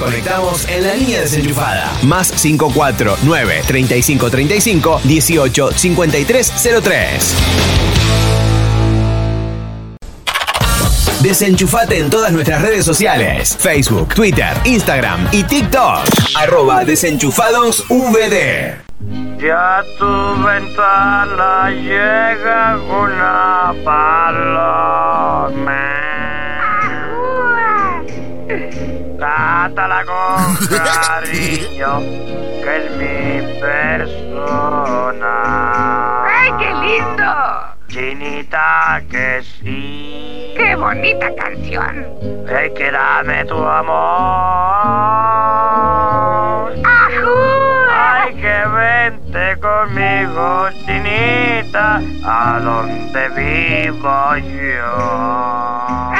reconectamos en la línea desenchufada. Más 549 3535 18 5303. Desenchufate en todas nuestras redes sociales: Facebook, Twitter, Instagram y TikTok. Arroba desenchufados VD. Ya tu ventana llega una paloma. Trátala con cariño, que es mi persona. ¡Ay, qué lindo! Chinita que sí. ¡Qué bonita canción! Hey, que dame tu amor. ¡Ajú! Ay, que vente conmigo, chinita, a donde vivo yo.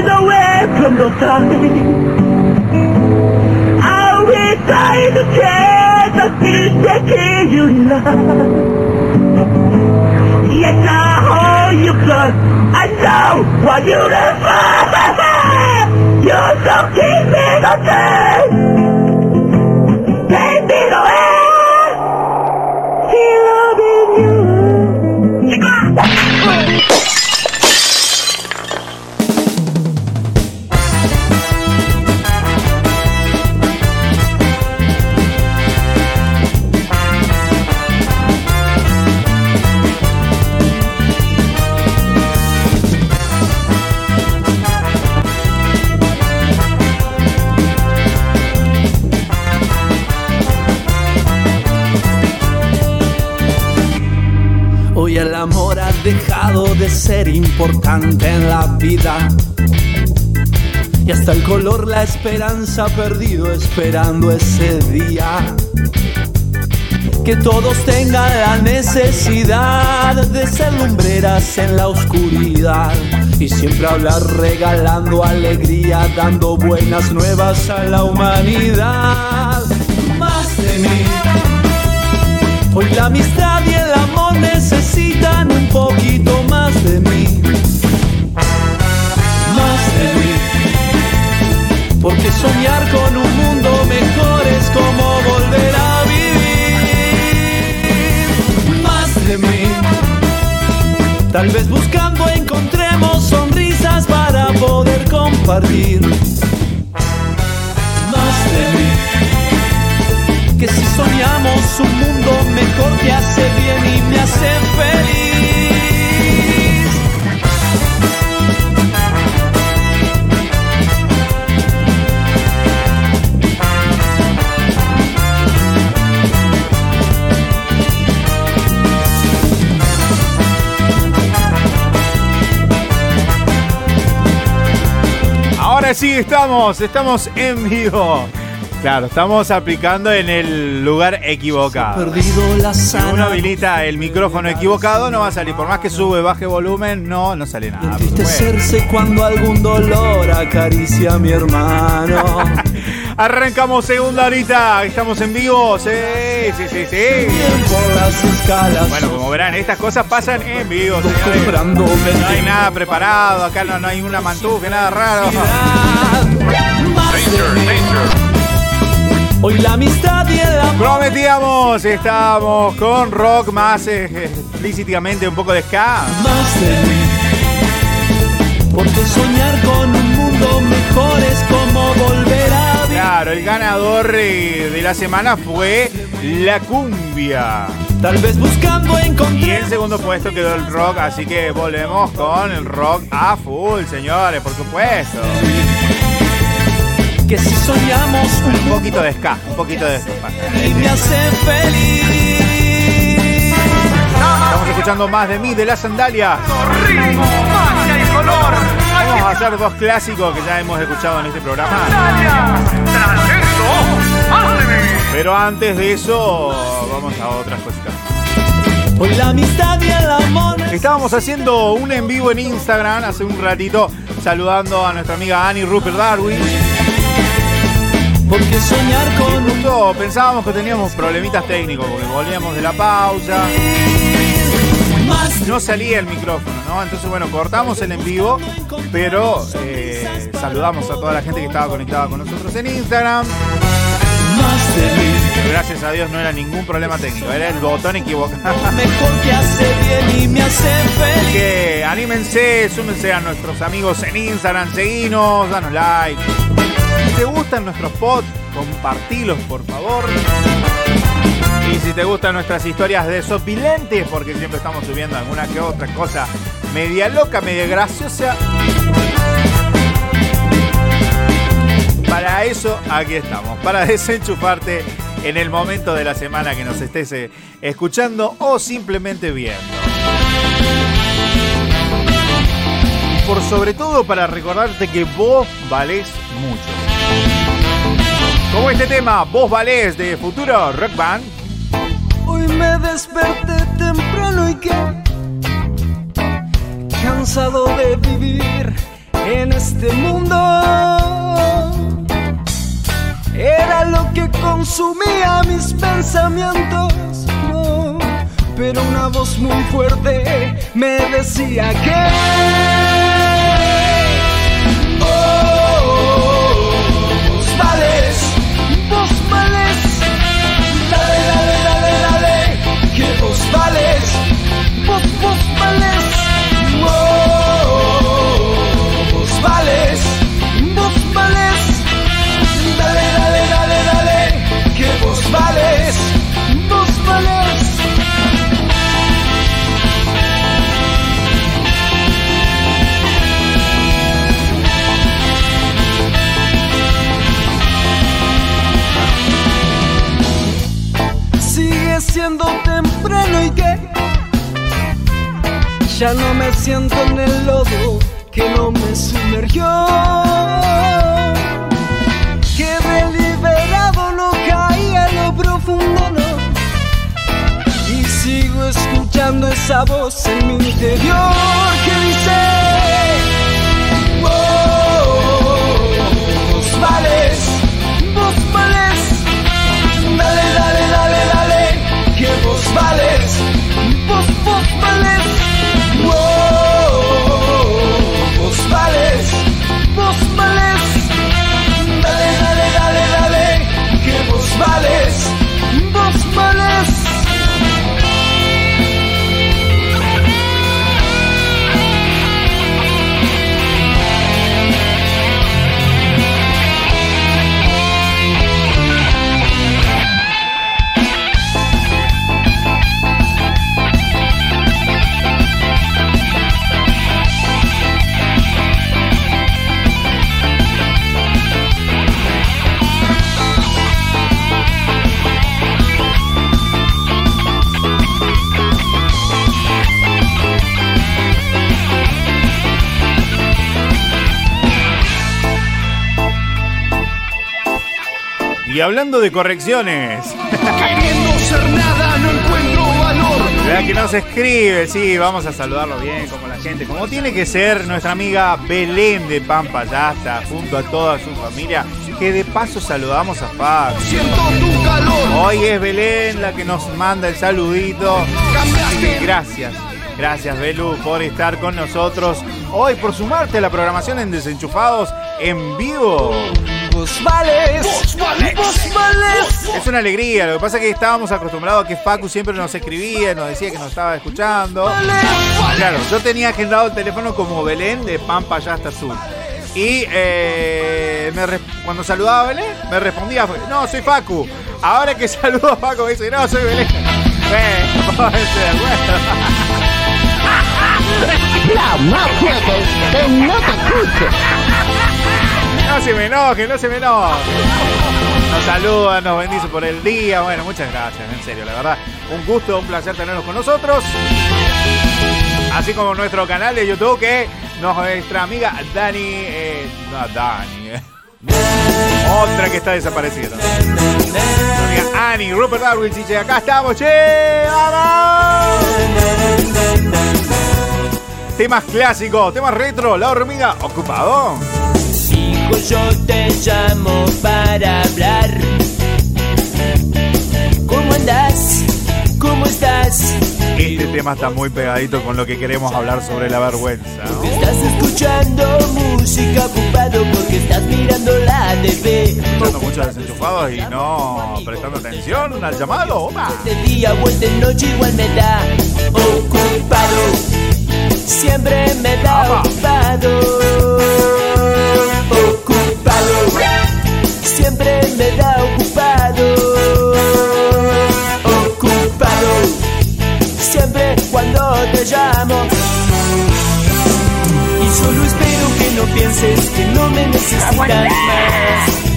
all the way from the side, I will try to change the things that you love. Yes, I hold you close. I know what you love. You're so keeping the thing. Ser importante en la vida. Y hasta el color la esperanza perdido esperando ese día. Que todos tengan la necesidad de ser lumbreras en la oscuridad. Y siempre hablar regalando alegría, dando buenas nuevas a la humanidad. Más de mí. Hoy la amistad y amor necesitan un poquito más de mí. Más de mí. Porque soñar con un mundo mejor es como volver a vivir. Más de mí. Tal vez buscando encontremos sonrisas para poder compartir. Más de mí que si soñamos un mundo mejor te hace bien y me hace feliz. Ahora sí estamos, estamos en vivo. Claro, estamos aplicando en el lugar equivocado. Si uno habilita el micrófono equivocado, no va a salir. Por más que sube, baje volumen, no, no sale nada. Entristecerse cuando algún dolor acaricia a mi hermano. Arrancamos segunda horita. Estamos en vivo. Sí, sí, sí, sí. Por las escalas. Bueno, como verán, estas cosas pasan en vivo, señores. No hay nada preparado, acá no, no hay una mantuja, nada raro. Hoy la amistad y el amor. Prometíamos, estábamos con rock más eh, explícitamente un poco de ska. más de mí. Porque soñar con un mundo mejor es como volver a vivir. Claro, el ganador eh, de la semana fue la cumbia. Tal vez buscando Y encontrar en segundo puesto quedó el rock, así que volvemos con el rock a full, señores, por supuesto. Que si soñamos un Un poquito de ska, un poquito de ska. y me hace feliz. Estamos escuchando más de mí, de las sandalias. Ritmo, magia y color. Aquí vamos a hacer dos clásicos que ya hemos escuchado en este programa. Pero antes de eso, vamos a otras cositas. Hoy la amistad y el amor. Estábamos haciendo un en vivo en Instagram hace un ratito, saludando a nuestra amiga Annie Rupert Darwin. Porque soñar con justo pensábamos que teníamos problemitas técnicos, porque volvíamos de la pausa. No salía el micrófono, ¿no? Entonces, bueno, cortamos el en vivo, pero eh, saludamos a toda la gente que estaba conectada con nosotros en Instagram. Gracias a Dios no era ningún problema técnico, era el botón equivocado. Mejor que hace bien y me hace feliz. que anímense, súmense a nuestros amigos en Instagram, seguinos, danos like. Si te gustan nuestros pods, compartilos por favor. Y si te gustan nuestras historias de sopilentes, porque siempre estamos subiendo alguna que otra cosa media loca, media graciosa. Para eso aquí estamos, para desenchufarte en el momento de la semana que nos estés eh, escuchando o simplemente viendo. Y por sobre todo para recordarte que vos valés mucho. Como este tema, vos valés de Futuro Rock Band. Hoy me desperté temprano y que cansado de vivir en este mundo. Era lo que consumía mis pensamientos. Pero una voz muy fuerte me decía que ya Y hablando de correcciones, Queriendo ser nada, no encuentro valor. la que nos escribe, sí, vamos a saludarlo bien, como la gente, como tiene que ser nuestra amiga Belén de Pampa Yasta, junto a toda su familia, que de paso saludamos a Fab. Siento tu calor. Hoy es Belén la que nos manda el saludito. Gracias, gracias Belu por estar con nosotros. Hoy por sumarte a la programación en Desenchufados en vivo. Vos vales, vos vales, vos vales. Es una alegría, lo que pasa es que estábamos acostumbrados a que Facu siempre nos escribía, nos decía que nos estaba escuchando. Claro, yo tenía agendado el teléfono como Belén de Pampa Yasta Sur. Y eh, me cuando saludaba a Belén, me respondía, no, soy Facu. Ahora que saludo a Facu, me dice, no, soy Belén. Bueno, puede ser, bueno. No se me enoje, no se me enoje. Nos saludan, nos bendice por el día. Bueno, muchas gracias, en serio, la verdad. Un gusto, un placer tenerlos con nosotros. Así como nuestro canal de YouTube que nuestra amiga Dani. eh, no, Dani. eh. Otra que está desaparecida. Amiga Annie, Rupert Darwin dice: Acá estamos, che. ¡Vamos! Temas clásicos, temas retro, la hormiga ocupado. Hijo, yo te llamo para hablar. ¿Cómo andás? ¿Cómo estás? Este tema está muy pegadito con lo que queremos hablar sobre la vergüenza. ¿no? Estás escuchando música ocupado porque estás mirando la TV. Escuchando muchos desenchufados y no prestando atención al llamado. De día o de noche igual me da ocupado. Siempre me da ocupado. Ocupado. Siempre me da ocupado. Ocupado. Siempre cuando te llamo. Y solo espero que no pienses que no me necesitas más.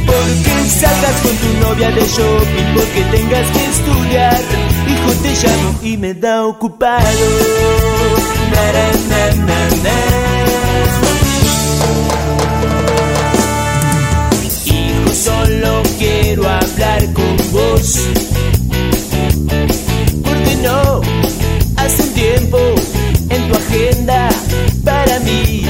Porque salgas con tu novia de shopping, porque tengas que estudiar. Hijo, te llamo y me da ocupado. Hijo, solo quiero hablar con vos. Porque no hace un tiempo en tu agenda para mí.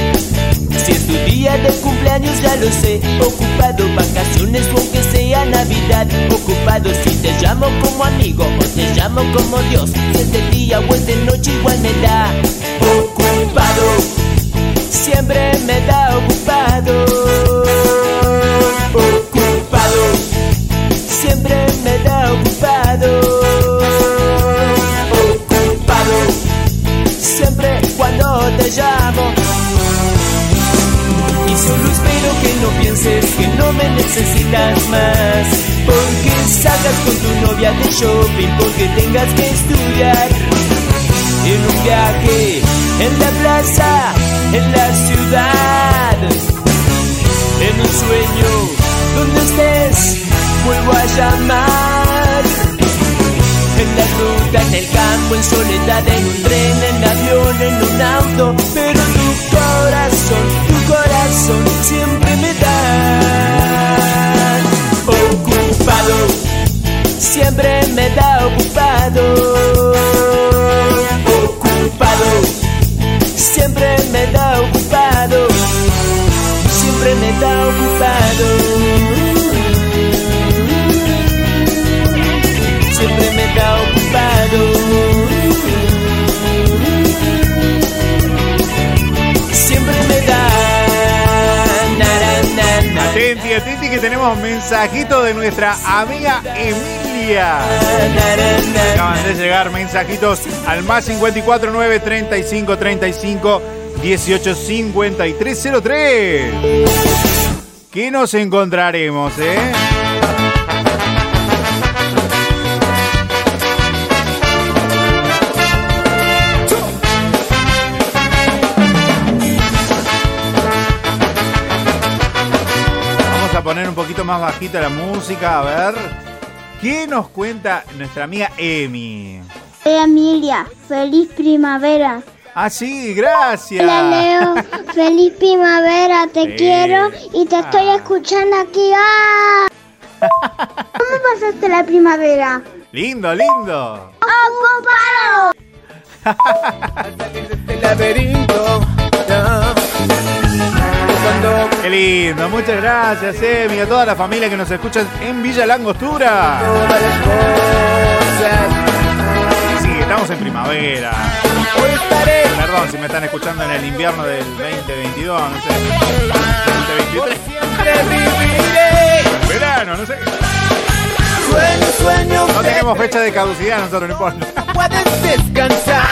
De cumpleaños ya lo sé, ocupado vacaciones aunque sea Navidad, ocupado si te llamo como amigo o te llamo como Dios, si es de día o es de noche igual me da. Ocupado, siempre me da ocupado, pienses que no me necesitas más. Porque salgas con tu novia de shopping, porque tengas que estudiar. En un viaje, en la plaza, en la ciudad. En un sueño, donde estés, vuelvo a llamar. En la ruta, en el campo, en soledad, en un tren, en avión, en un auto. Pero tu corazón, tu corazón siempre me ocupado. Siempre me da ocupado. Ocupado. Siempre me da ocupado. Siempre me da ocupado. siempre me da ocupado. Siempre me da. Atenti, atenti que tenemos mensajito de nuestra amiga Emilia. Acaban de llegar mensajitos al más 54 9 35 35 18 53 03. ¿Qué nos encontraremos, eh? Poner un poquito más bajita la música, a ver. ¿Qué nos cuenta nuestra amiga Emi? Hola Emilia, feliz primavera. Ah, sí, gracias. Hola Leo, feliz primavera, te Sí. quiero y te estoy Ah. escuchando aquí. ¡Ah! ¿Cómo pasaste la primavera? Lindo, lindo. ¡Ocupado! El laberinto. Qué lindo, muchas gracias, Emi, a toda la familia que nos escucha en Villa Langostura. Sí, estamos en primavera. Perdón si me están escuchando en el invierno del 2022, no sé. 2023. siempre viviré. En verano, no sé. Sueño, sueño. No tenemos fecha de caducidad nosotros, no importa. Puedes descansar,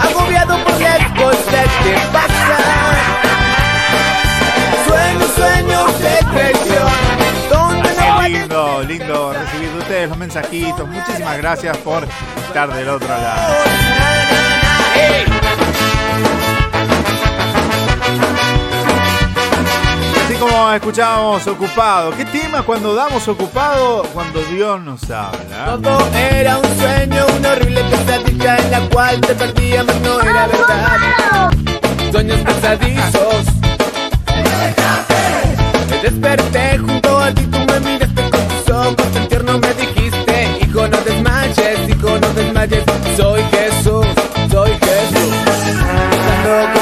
agobiado por las cosas que pasan. Lindo, lindo recibir de ustedes los mensajitos. Muchísimas gracias por estar del otro lado. Así como escuchábamos ocupado. ¿Qué tema cuando damos ocupado? Cuando Dios nos habla. Todo era un sueño, una horrible pesadilla en la cual te perdíamos, no era verdad. sueños pesadizos. Me desperté junto a ti, tú me miraste con tan tierno me dijiste, hijo no desmayes, hijo no desmayes, soy Jesús, soy Jesús.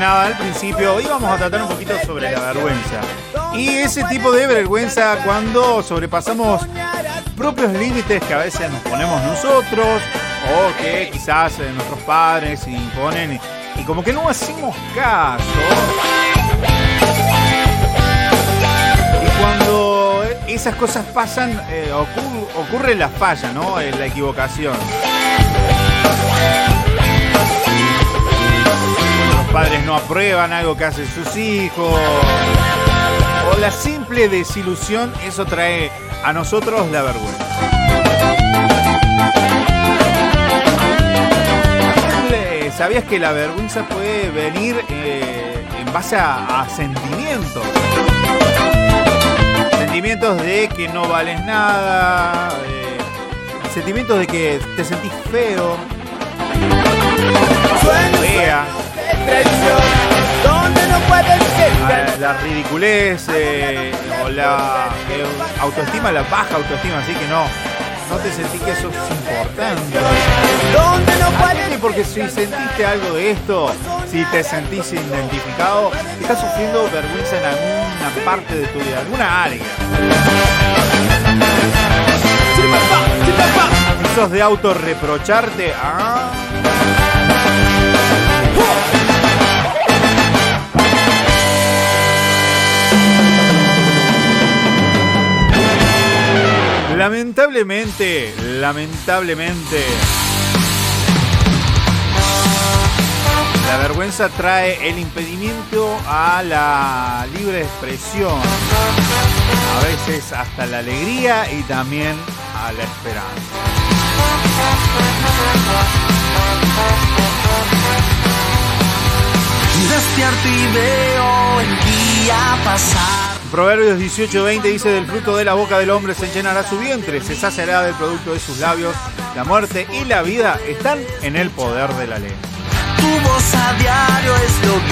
Mencionaba al principio, hoy vamos a tratar un poquito sobre la vergüenza. Y ese tipo de vergüenza cuando sobrepasamos propios límites que a veces nos ponemos nosotros o que quizás eh, nuestros padres imponen y, como que no hacemos caso. Y cuando esas cosas pasan, eh, ocur- ocurre la falla, ¿no? Eh, la equivocación. Padres no aprueban algo que hacen sus hijos. O la simple desilusión, eso trae a nosotros la vergüenza. Le- ¿Sabías que la vergüenza puede venir eh, en base a, a sentimientos? Sentimientos de que no vales nada, eh, sentimientos de que te sentís feo, fea, Traición, donde no puedes a descansar. la ridiculez eh, o la eh, autoestima, la baja autoestima, así que no, no te sentís que eso es importante. Porque si sentiste algo de esto, si te sentís identificado, estás sufriendo vergüenza en alguna parte de tu vida, alguna área. Si sos de autorreprocharte, ah. Lamentablemente, lamentablemente, la vergüenza trae el impedimento a la libre expresión, a veces hasta la alegría y también a la esperanza. Despierto y veo el día pasar. Proverbios 18:20 dice, del fruto de la boca del hombre se llenará su vientre, se saciará del producto de sus labios. La muerte y la vida están en el poder de la ley.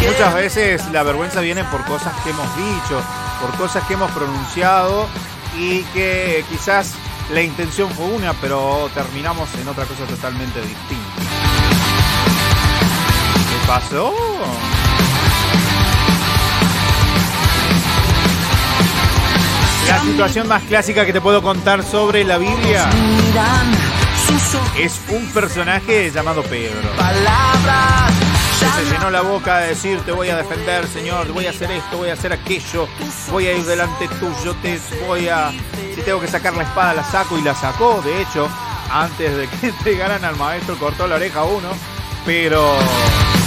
Muchas veces la vergüenza viene por cosas que hemos dicho, por cosas que hemos pronunciado y que quizás la intención fue una, pero terminamos en otra cosa totalmente distinta. ¿Qué pasó? La situación más clásica que te puedo contar sobre la Biblia es un personaje llamado Pedro. que se llenó la boca de decir te voy a defender, Señor, voy a hacer esto, voy a hacer aquello, voy a ir delante tuyo, te voy a. Si tengo que sacar la espada, la saco y la sacó. De hecho, antes de que entregaran al maestro, cortó la oreja uno. Pero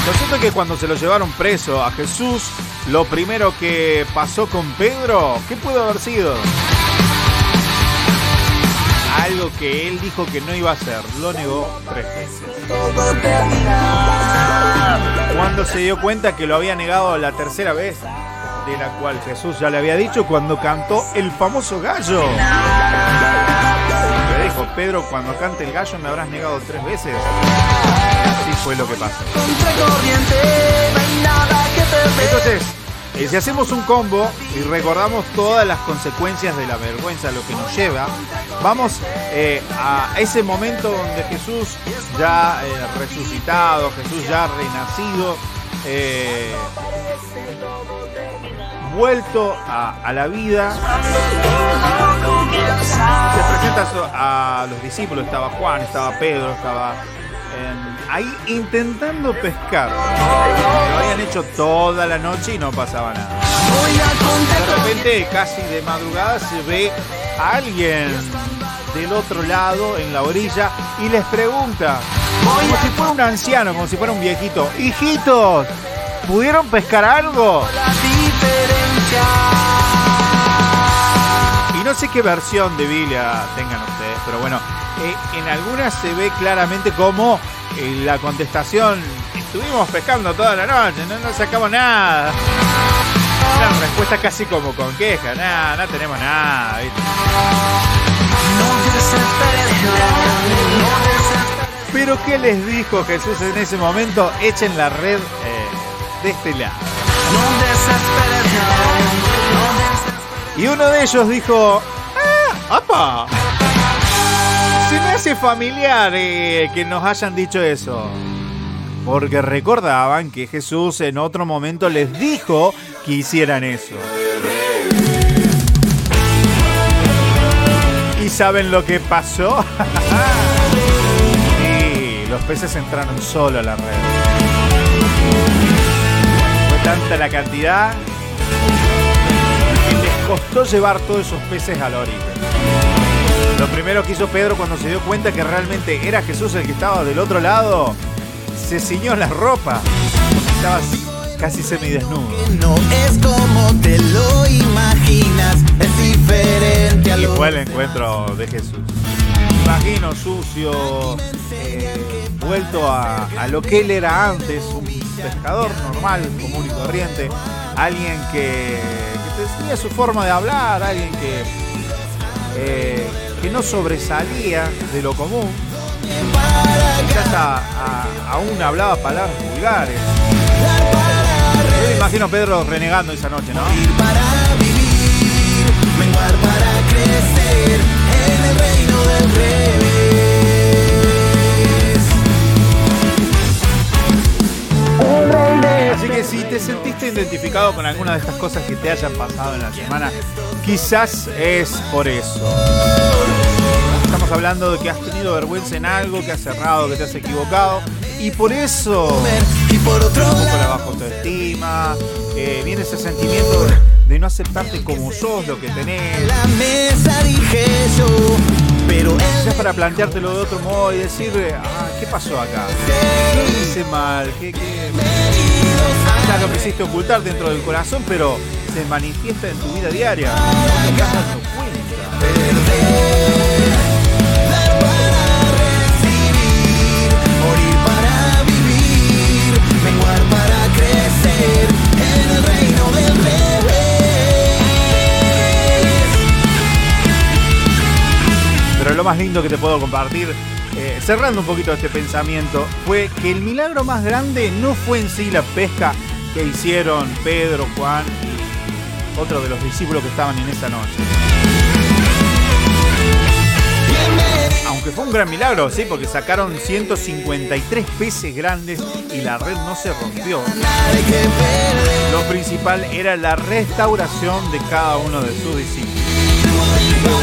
lo cierto es que cuando se lo llevaron preso a Jesús, lo primero que pasó con Pedro, ¿qué pudo haber sido? Algo que él dijo que no iba a hacer, lo negó tres veces. Cuando se dio cuenta que lo había negado la tercera vez, de la cual Jesús ya le había dicho cuando cantó el famoso gallo. Le dijo, Pedro, cuando cante el gallo me habrás negado tres veces. Así fue lo que pasó. Entonces, eh, si hacemos un combo y recordamos todas las consecuencias de la vergüenza, lo que nos lleva, vamos eh, a ese momento donde Jesús ya eh, resucitado, Jesús ya renacido, vuelto a, a la vida, se presenta a los discípulos, estaba Juan, estaba Pedro, estaba ahí intentando pescar. Lo habían hecho toda la noche y no pasaba nada. De repente, casi de madrugada, se ve a alguien del otro lado, en la orilla, y les pregunta, como si fuera un anciano, como si fuera un viejito, hijitos, ¿Pudieron pescar algo? Y no sé qué versión de Biblia tengan ustedes, pero bueno, eh, en algunas se ve claramente como eh, la contestación, estuvimos pescando toda la noche, no, sacamos nada. Una respuesta casi como con queja, nada, no tenemos nada. Pero ¿qué les dijo Jesús en ese momento? Echen la red eh, de este lado. Y uno de ellos dijo, ¡Ah! ¡Apa! Se me hace familiar eh, que nos hayan dicho eso. Porque recordaban que Jesús en otro momento les dijo que hicieran eso. ¿Y saben lo que pasó? sí, los peces entraron solo a la red. Fue tanta la cantidad costó llevar todos esos peces a la orilla. Lo primero que hizo Pedro cuando se dio cuenta que realmente era Jesús el que estaba del otro lado, se ciñó la ropa. Estaba casi semidesnudo. No es como te lo imaginas, es diferente a Y fue el encuentro de Jesús. Imagino sucio, eh, vuelto a, a lo que él era antes, un pescador normal, común y corriente, alguien que tenía su forma de hablar, alguien que, eh, que no sobresalía de lo común. Quizás aún hablaba palabras vulgares. Yo me imagino Pedro renegando esa noche, ¿no? para vivir, menguar para crecer en el reino del revés. Así que si te sentiste identificado con alguna de estas cosas que te hayan pasado en la semana, quizás es por eso. Estamos hablando de que has tenido vergüenza en algo, que has cerrado, que te has equivocado. Y por eso Y por otro un poco la baja autoestima, eh, viene ese sentimiento de, no aceptarte como sos, lo que tenés. la mesa dije yo, pero Quizás para planteártelo de otro modo y decir, ah, ¿qué pasó acá? ¿Qué hice mal? ¿Qué, qué? Quizás lo quisiste ocultar dentro del corazón, pero se manifiesta en tu vida diaria. Cuenta. Pero lo más lindo que te puedo compartir, eh, cerrando un poquito este pensamiento, fue que el milagro más grande no fue en sí la pesca que hicieron Pedro, Juan y otro de los discípulos que estaban en esa noche. Aunque fue un gran milagro, sí, porque sacaron 153 peces grandes y la red no se rompió. Lo principal era la restauración de cada uno de sus discípulos.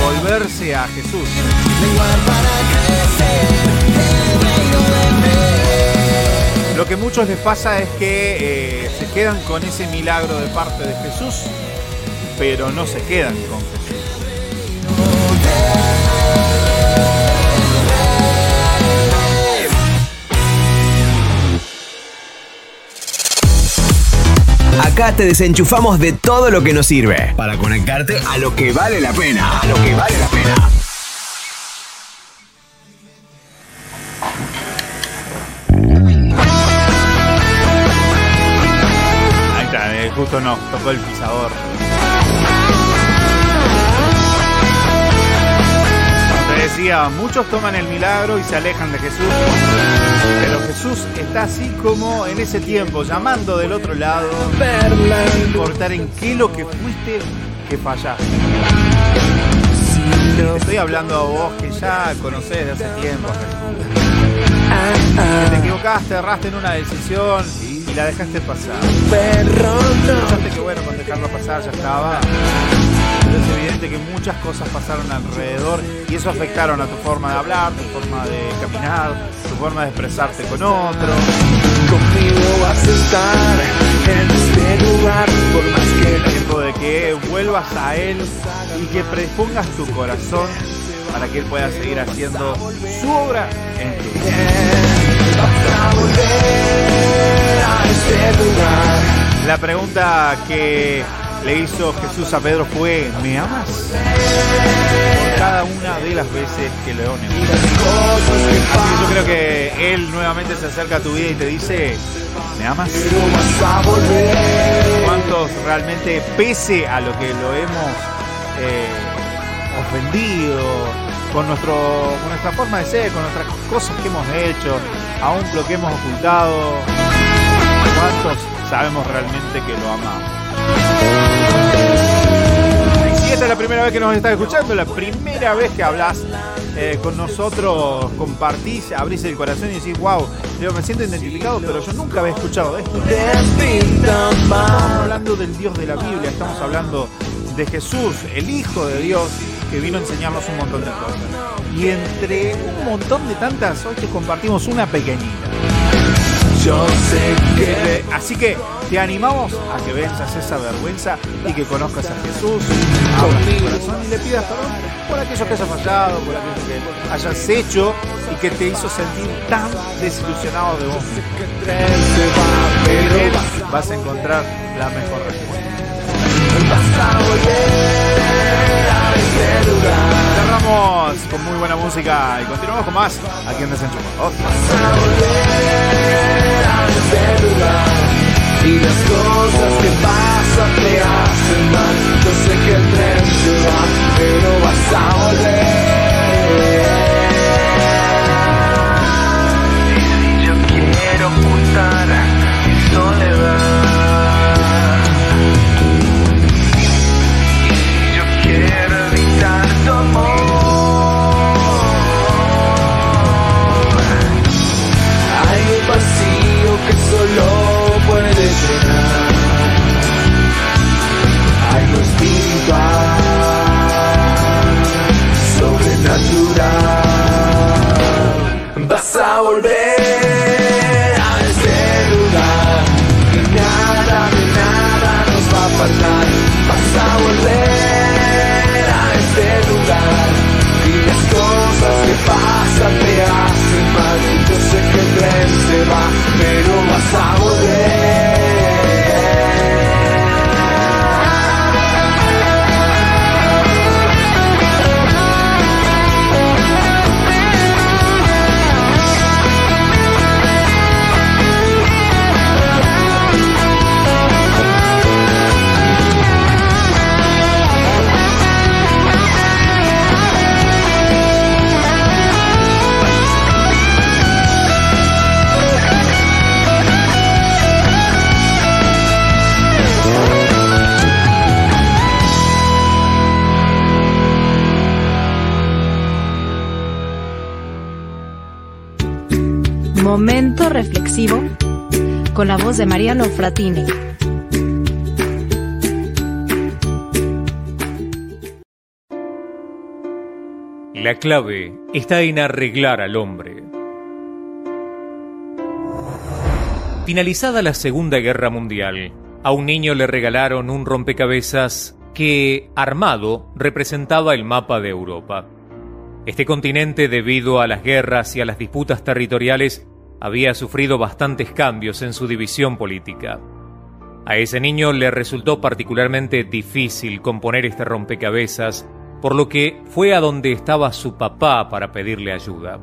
Volverse a Jesús. Lo que muchos les pasa es que eh, se quedan con ese milagro de parte de Jesús, pero no se quedan con Jesús. Acá te desenchufamos de todo lo que nos sirve para conectarte a lo que vale la pena. A lo que vale la pena. Nos tocó el pisador. Te decía, muchos toman el milagro y se alejan de Jesús. Pero Jesús está así como en ese tiempo, llamando del otro lado, sin importar en qué lo que fuiste que fallaste. Te estoy hablando a vos que ya conocés de hace tiempo te equivocaste, erraste en una decisión la dejaste pasar. Pensaste que bueno, con dejarlo pasar ya estaba. Pero es evidente que muchas cosas pasaron alrededor y eso afectaron a tu forma de hablar, tu forma de caminar, tu forma de expresarte con otro. Conmigo vas a estar en este lugar por más que Es tiempo de que vuelvas a Él y que predispongas tu corazón para que Él pueda seguir haciendo su obra en tu vida. La pregunta que le hizo Jesús a Pedro fue, ¿me amas? Cada una de las veces que lo negó. Así que yo creo que Él nuevamente se acerca a tu vida y te dice, ¿me amas? ¿Cuántos realmente, pese a lo que lo hemos eh, ofendido, con, con nuestra forma de ser, con nuestras cosas que hemos hecho, aún lo que hemos ocultado, ¿cuántos sabemos realmente que lo amamos? Si esta es la primera vez que nos estás escuchando, la primera vez que hablas eh, con nosotros, compartís, abrís el corazón y decís, wow, yo me siento identificado, pero yo nunca había escuchado esto. Estamos hablando del Dios de la Biblia, estamos hablando de Jesús, el Hijo de Dios, que vino a enseñarnos un montón de cosas. Y entre un montón de tantas, hoy te compartimos una pequeñita. Yo sé que Así que te animamos a que venzas esa vergüenza y que conozcas a Jesús, tu corazón y le pidas perdón por aquello que hayas fallado, por aquello que hayas hecho y que te hizo sentir tan desilusionado de vos. Él vas a encontrar la mejor respuesta. Cerramos con muy buena música y continuamos con más aquí en Desenchufados. Y las cosas que pasan te hacen mal. Yo sé que el tren se va, pero vas a volver. Nos va a faltar. Vas a volver a este lugar y las cosas que pasan te hacen mal. Yo sé que el tren se va, pero vas a volver. Con la voz de Mariano Fratini. La clave está en arreglar al hombre. Finalizada la Segunda Guerra Mundial, a un niño le regalaron un rompecabezas que, armado, representaba el mapa de Europa. Este continente, debido a las guerras y a las disputas territoriales, había sufrido bastantes cambios en su división política. A ese niño le resultó particularmente difícil componer este rompecabezas, por lo que fue a donde estaba su papá para pedirle ayuda.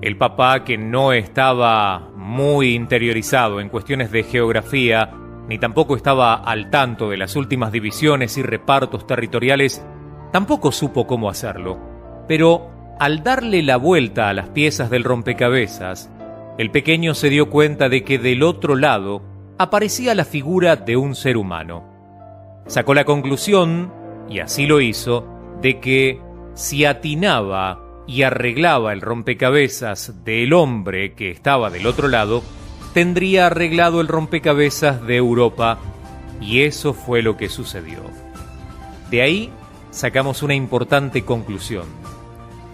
El papá, que no estaba muy interiorizado en cuestiones de geografía, ni tampoco estaba al tanto de las últimas divisiones y repartos territoriales, tampoco supo cómo hacerlo. Pero al darle la vuelta a las piezas del rompecabezas, el pequeño se dio cuenta de que del otro lado aparecía la figura de un ser humano. Sacó la conclusión, y así lo hizo, de que si atinaba y arreglaba el rompecabezas del hombre que estaba del otro lado, tendría arreglado el rompecabezas de Europa, y eso fue lo que sucedió. De ahí sacamos una importante conclusión.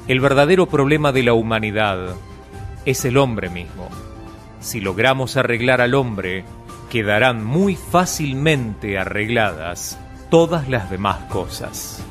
El verdadero problema de la humanidad es el hombre mismo. Si logramos arreglar al hombre, quedarán muy fácilmente arregladas todas las demás cosas.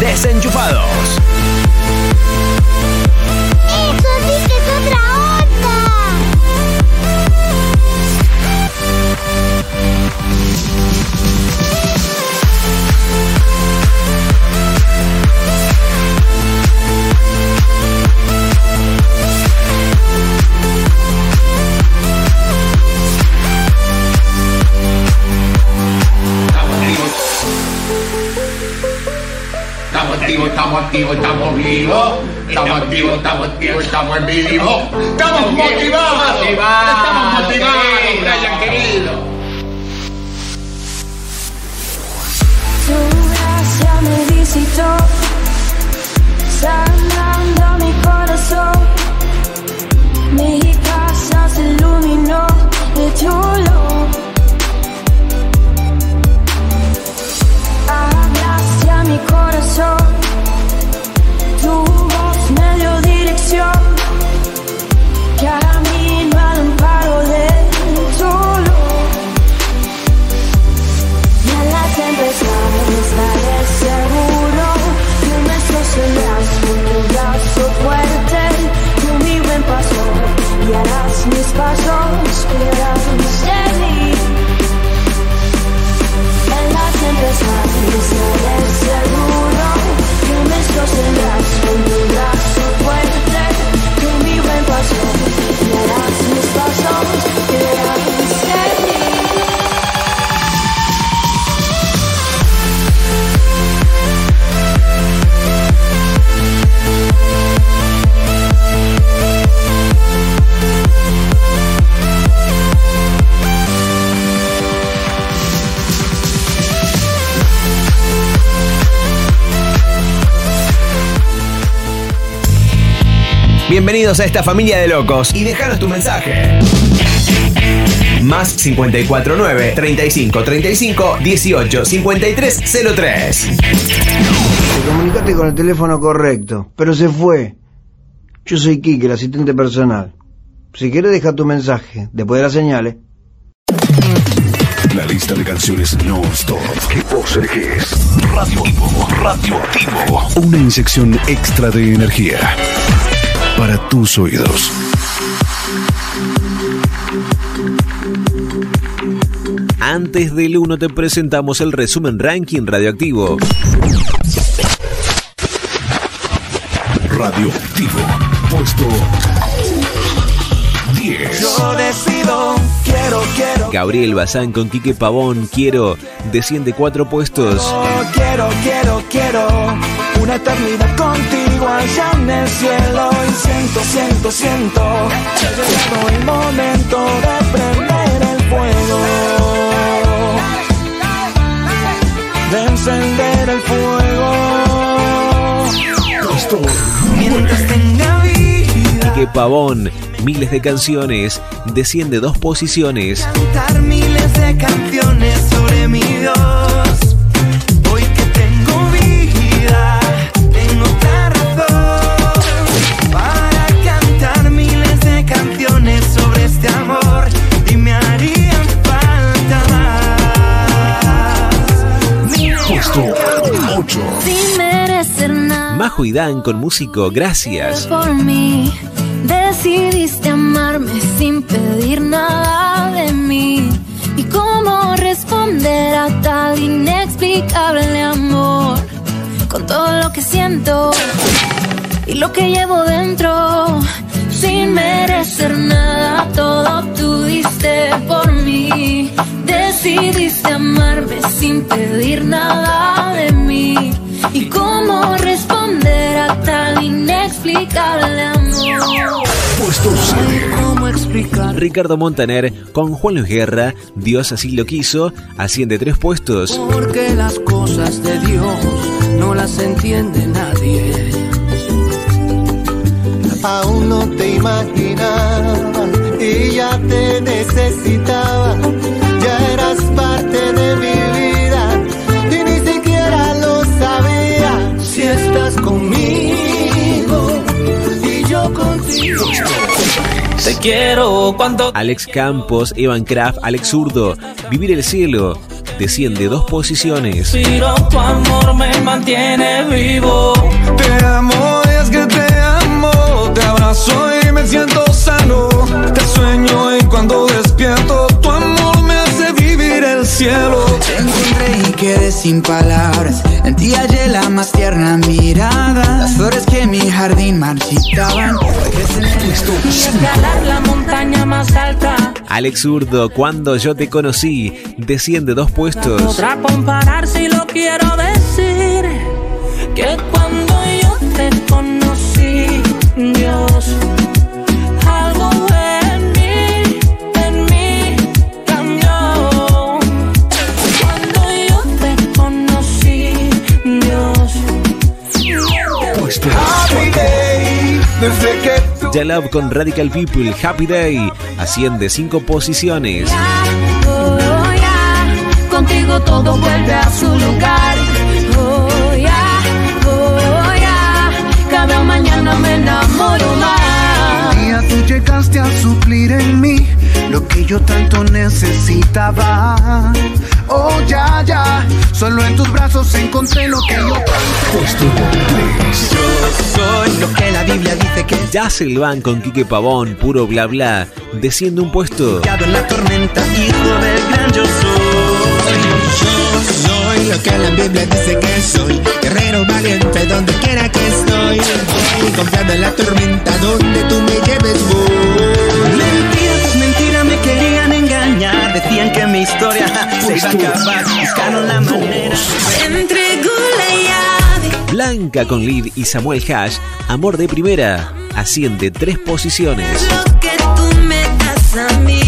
Desenchufados. Estamos activos, estamos vivos. Estamos activos, estamos activos, estamos en vivo. Estamos motivados. Estamos motivados, Brian querido. Tu gracia me visitó, sanando mi corazón. Mi casa se iluminó de tu luz. Hablaste a mi corazón, Bienvenidos a esta familia de locos y déjanos tu mensaje. Más 549 35 35 18 53 03. Te comunicaste con el teléfono correcto, pero se fue. Yo soy Kike, el asistente personal. Si quieres, deja tu mensaje después de las señales. La lista de canciones non-stop que vos elegís. Radioactivo, radioactivo. Una inyección extra de energía para tus oídos. Antes del 1 te presentamos el resumen ranking radioactivo. Radioactivo, puesto 10. Yo decido, quiero, quiero. Gabriel Bazán con Quique Pavón, quiero, desciende cuatro puestos. Oh, quiero, quiero, quiero una eternidad contigo allá en el cielo y siento, siento, siento que llegado el momento de prender el fuego, de encender el fuego. Mientras tenga vida, Quique Pavón, miles de canciones, desciende dos posiciones. cantar miles de canciones sobre mi Dios. 8. Sin merecer nada Majo y Dan con músico, gracias. por mí, decidiste amarme sin pedir nada de mí. ¿Y cómo responder a tal inexplicable amor? Con todo lo que siento y lo que llevo dentro, sin merecer nada, todo tú diste por mí. Decidiste amarme sin pedir nada de mí. ¿Y cómo responder a tal inexplicable amor? Puesto 7. ¿Cómo explicar? Ricardo Montaner con Juan Luis Guerra, Dios así lo quiso, asciende tres puestos. Porque las cosas de Dios no las entiende nadie. Aún no te imaginaba y ya te necesitaba. Te quiero cuando Alex Campos, Evan Kraft, Alex Zurdo, Vivir el cielo, desciende dos posiciones. respiro, tu amor me mantiene vivo. Te amo y es que te amo. Te abrazo y me siento sano. Te sueño y cuando despierto, cielo. Te encontré y quedé sin palabras. En ti hallé la más tierna mirada. Las flores que mi jardín marchitaban. Escalar la montaña más alta. Alex Zurdo, cuando yo te conocí, desciende dos puestos. Podrá comparar si lo quiero decir. Que cuando yo te conocí, Dios, desde que tú Ya Love con Radical People, Happy Day, asciende cinco posiciones. Oh, contigo todo vuelve a su lugar. Oh, oh, cada mañana me enamoro más. día tú llegaste a suplir en mí lo que yo tanto necesitaba. Oh, ya, ya, solo en tus brazos encontré lo que yo Puesto 3. Soy lo que la Biblia dice que es Ya Silvan con Quique Pavón, puro bla bla, desciende un puesto. en la tormenta, hijo del gran yo soy. Yo soy lo que la Biblia dice que soy. Guerrero valiente donde quiera que estoy. Voy confiando en la tormenta donde tú me lleves voy. Mentira, pues mentira, me querían engañar. Decían que mi historia se iba a acabar. Buscaron la manera. Entregó la llave. Blanca con Lid y Samuel Hash, Amor de Primera, asciende tres posiciones. Lo que tú me das a mí.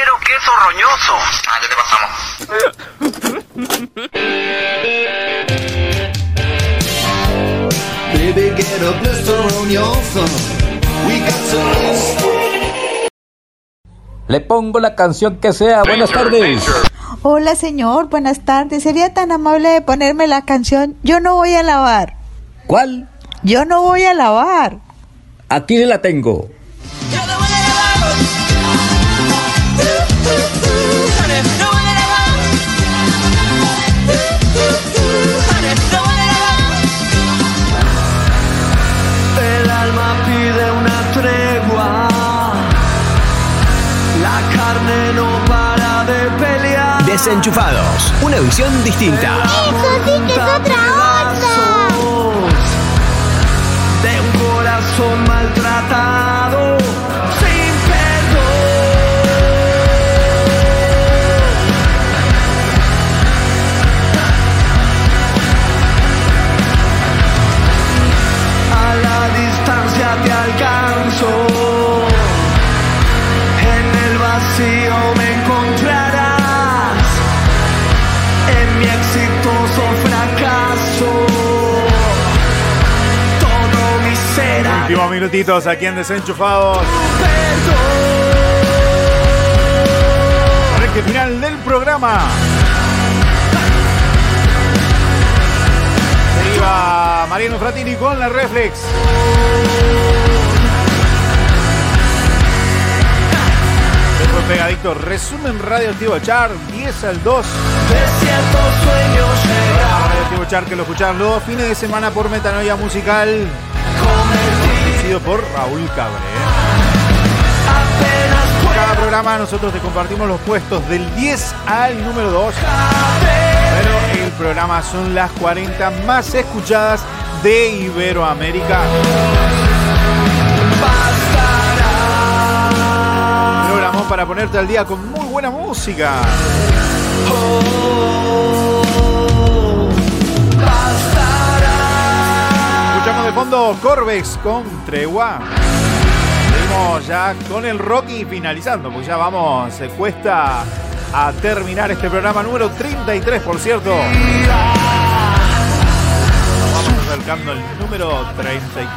Quiero queso roñoso. Ah, ya te pasamos. Baby, get a blister on your thumb. We got to Le pongo la canción que sea. Buenas tardes. Hola señor, buenas tardes. ¿Sería tan amable de ponerme la canción Yo no voy a lavar? ¿Cuál? Yo no voy a lavar. Aquí la tengo. Desenchufados, una visión distinta. Eso sí que es otra minutitos aquí en Desenchufados. Recta final del programa. Se iba Mariano Fratini con la Reflex. Después pegadito, resumen radioactivo char 10 al 2. Radioactivo char que lo escucharon los fines de semana por Metanoia Musical. Por Raúl Cabre. En cada programa nosotros te compartimos los puestos del 10 al número 2. Pero el programa son las 40 más escuchadas de Iberoamérica. Programón para ponerte al día con muy buena música. De fondo Corvex con Tregua. Seguimos ya con el Rocky finalizando, porque ya vamos, se cuesta a terminar este programa número 33, por cierto. Vamos acercando el número 33.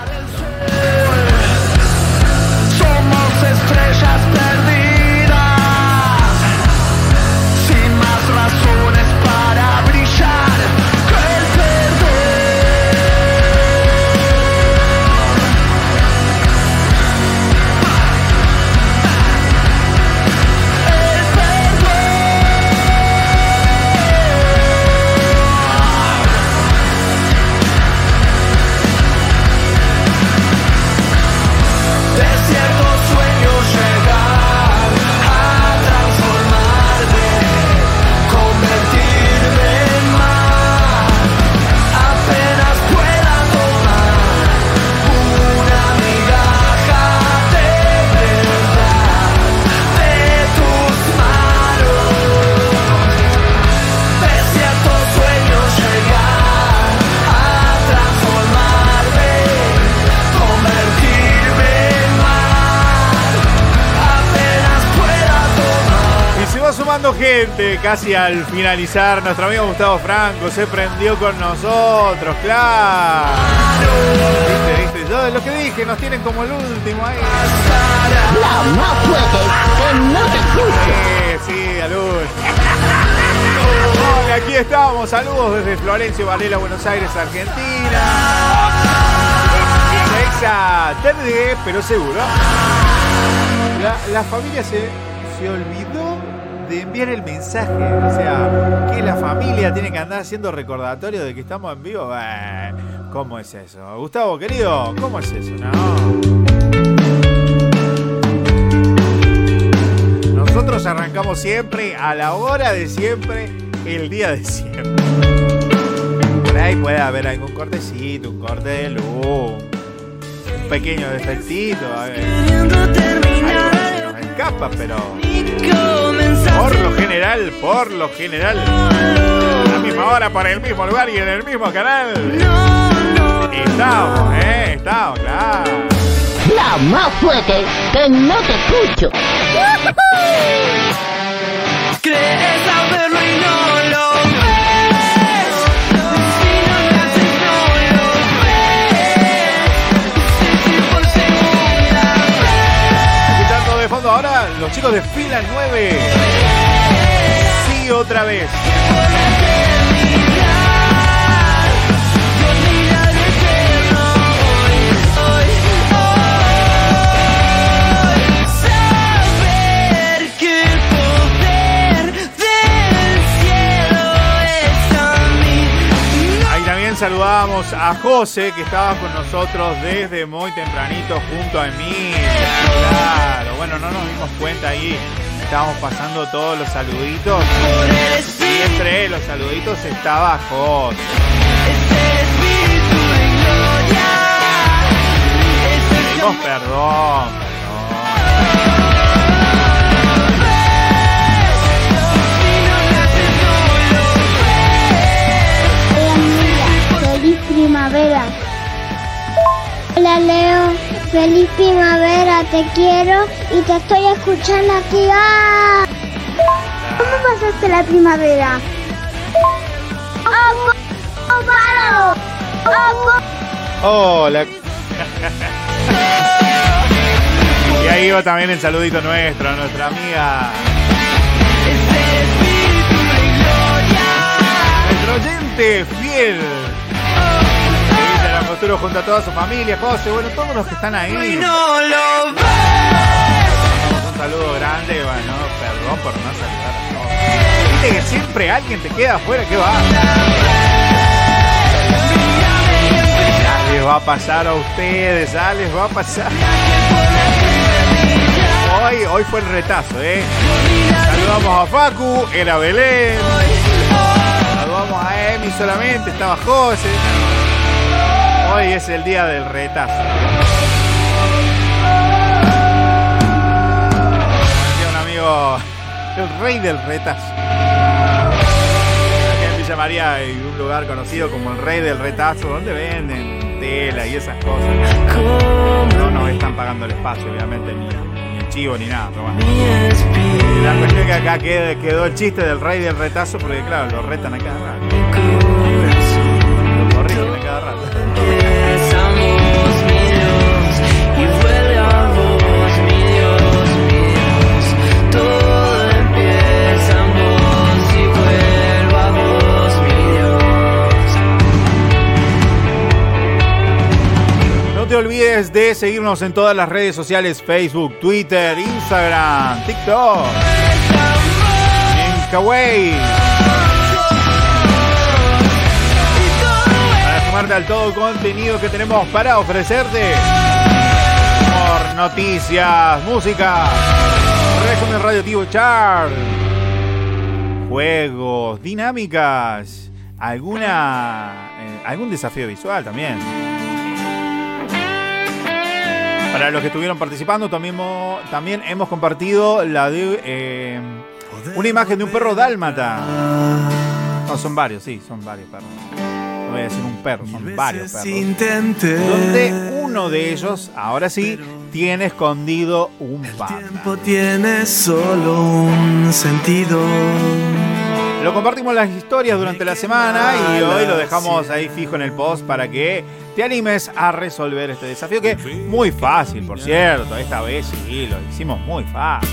Casi al finalizar. Nuestro amigo Gustavo Franco se prendió con nosotros, claro. Viste, viste, yo de lo que dije, nos tienen como el último ahí. No, no puedes, que no te escucho. Sí, sí, a luz. Hola, aquí estamos. Saludos desde Florencio Varela, Buenos Aires, Argentina. Exa, tarde, pero seguro. La, la familia se, se olvidó de enviar el mensaje. O sea, que la familia tiene que andar haciendo recordatorio de que estamos en vivo. ¿Cómo es eso? Gustavo, querido, ¿cómo es eso? No. Nosotros arrancamos siempre a la hora de siempre, el día de siempre. Por ahí puede haber algún cortecito, un corte de luz, un pequeño defectito. a ver. Escapa, pero por lo general, por lo general, a la misma hora, por el mismo lugar y en el mismo canal. Estamos, eh, estamos, claro. No, más fuerte, que no te escucho. Crees saberlo y no lo chicos de fila 9. Sí, otra vez. Saludamos a José que estaba con nosotros desde muy tempranito junto a mí. Claro, bueno, no nos dimos cuenta ahí. Estábamos pasando todos los saluditos. Y entre los saluditos estaba José. Perdón, Feliz Hola Leo, feliz primavera, te quiero y te estoy escuchando aquí. ¡Ah! ¿Cómo pasaste la primavera? Hola. y ahí va también el saludito nuestro, a nuestra amiga. Nuestro oyente fiel. Que postura junto a toda su familia, José, bueno, todos los que están ahí. No lo Un saludo grande, bueno, perdón por no saludar a todos. Viste que siempre alguien te queda afuera, ¿qué va? Ya les va a pasar a ustedes, ya les va a pasar. Hoy, hoy fue el retazo, ¿eh? Saludamos a Facu, era Belén. Saludamos a Emi solamente, estaba José. Hoy es el día del retazo. Decía un amigo, el rey del retazo. Aquí en Villa María hay un lugar conocido como el rey del retazo, donde venden tela y esas cosas. No nos están pagando el espacio, obviamente, ni, ni chivo ni nada, pero. La cuestión es que acá quede- quedó el chiste del rey del retazo, porque claro, lo retan a olvides de seguirnos en todas las redes sociales, Facebook, Twitter, Instagram, TikTok, en. Para sumarte al todo contenido que tenemos para ofrecerte. Por noticias, música, resumen radioactivo chart, juegos, dinámicas, alguna eh, algún desafío visual también. Para los que estuvieron participando, también, mo- también hemos compartido la de eh, una imagen de un perro dálmata. No, son varios, sí, son varios perros. No voy a decir un perro, son varios perros. Donde uno de ellos, ahora sí, tiene escondido un pan. tiempo tiene solo un sentido. Lo compartimos en las historias durante la semana y hoy lo dejamos ahí fijo en el post para que te animes a resolver este desafío que es muy fácil, por cierto. Esta vez sí, lo hicimos muy fácil.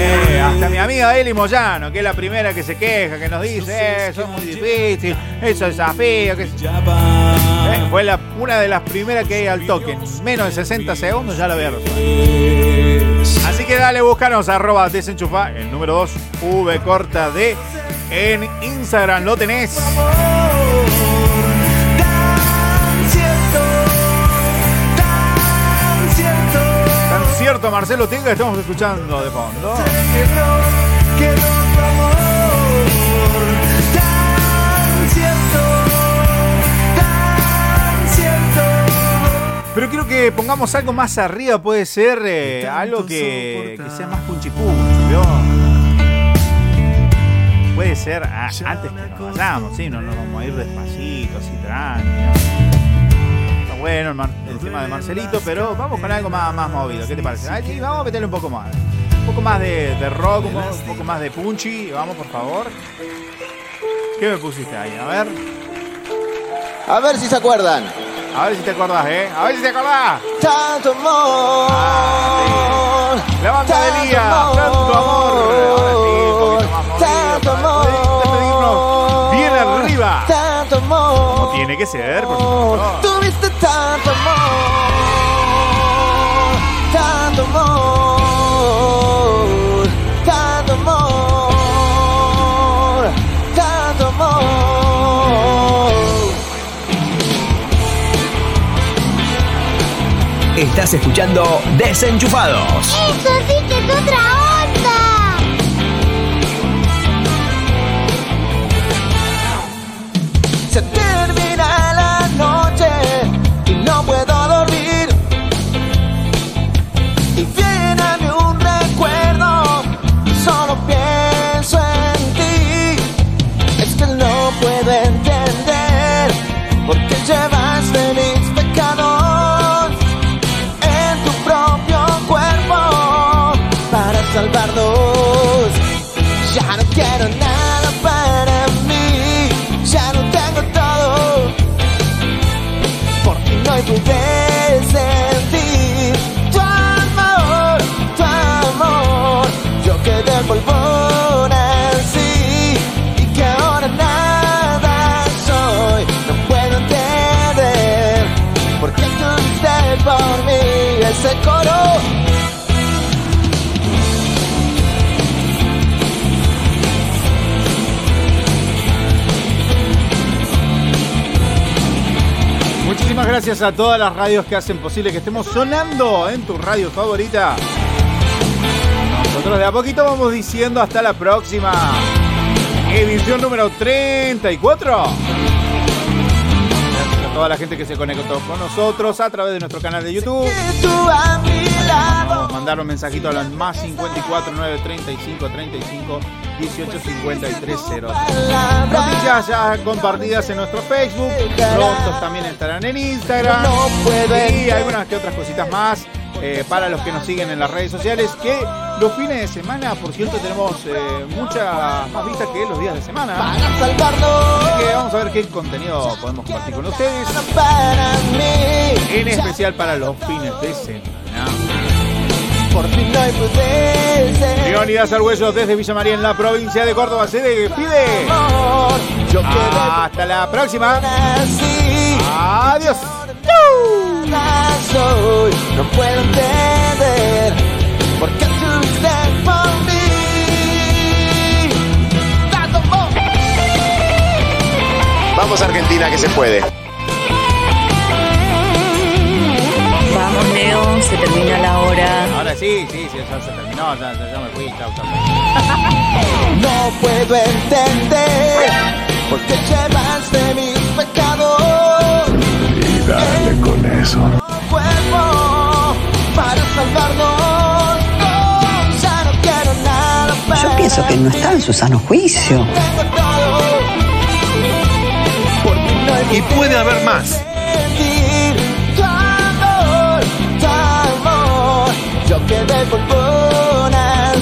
Eh, hasta mi amiga Eli Moyano, que es la primera que se queja, que nos dice, eh, eso es muy difícil, eso es desafío, que Eh, fue la, una de las primeras que hay al toque. En menos de 60 segundos ya la había resuelto. Así que dale, búscanos arroba desenchufa, el número 2, V corta D. En Instagram lo tenés. Tan cierto, Marcelo Tinga, estamos escuchando de fondo. Pero quiero que pongamos algo más arriba, puede ser eh, algo que, que sea más punchipú, ¿vio? Puede ser a- antes que nos vayamos, ¿sí? No nos vamos a ir despacito, así tranquilo. Está bueno el, mar- el tema de Marcelito, pero vamos con algo más, más movido. ¿Qué te parece? Ah, sí, vamos a meterle un poco más. Un poco más de, de rock, un poco, un poco más de punchy. Vamos, por favor. ¿Qué me pusiste ahí? A ver. A ver si se acuerdan. A ver si te acordás, ¿eh? A ver si te acordás. Tanto amor. La banda de Lía, tanto amor. Ahora sí, un poquito más tiene que ser, por supuesto. Tuviste tanto amor. Tanto amor. Tanto amor. Tanto amor. Estás escuchando Desenchufados. Eso sí que es otra gracias a todas las radios que hacen posible que estemos sonando en tu radio favorita. Nosotros de a poquito vamos diciendo hasta la próxima edición número 34. Toda la gente que se conectó con nosotros a través de nuestro canal de YouTube. Vamos a mandar un mensajito a los más 54 9 35 35 18 53 0. Noticias ya compartidas en nuestro Facebook. Pronto también estarán en Instagram. Y algunas que otras cositas más. eh, para los que nos siguen en las redes sociales, que los fines de semana, por cierto, tenemos eh, muchas más vistas que los días de semana. Así que vamos a ver qué contenido podemos compartir con ustedes. En especial para los fines de semana. Por fin no pude ser. Leonidas Argüello desde Villa María en la provincia de Córdoba se despide. Hasta la próxima. Adiós. No puedo entender Vamos Argentina que se puede. Vamos, Leo, se termina la hora. Ahora sí, sí, sí, ya se terminó, ya, ya- ya me fui, chao, chao. No puedo entender por qué llevaste mis pecados. Y dale con eso. cuerpo para salvarnos. No, ya no quiero nada para Yo pienso que no está en su sano juicio. Y puede haber más.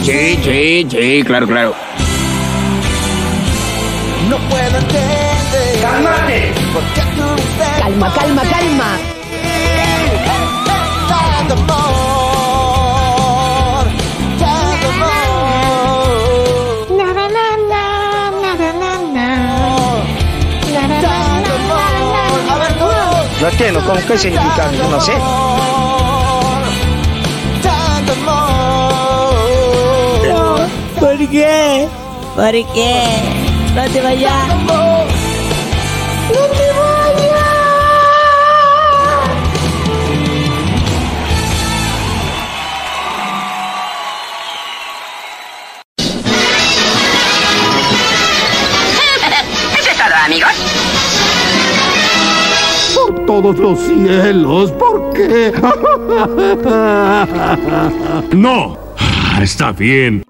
Sí, sí, sí, claro, claro. No puedo entender. ¡Cálmate! ¿Por qué tuviste Calma, calma, calma. Todos. No entiendo, ¿cómo qué significa? No sé. ¿Por qué? ¿Por qué? No te vayas. Todos los cielos, ¿por qué? no. Está bien.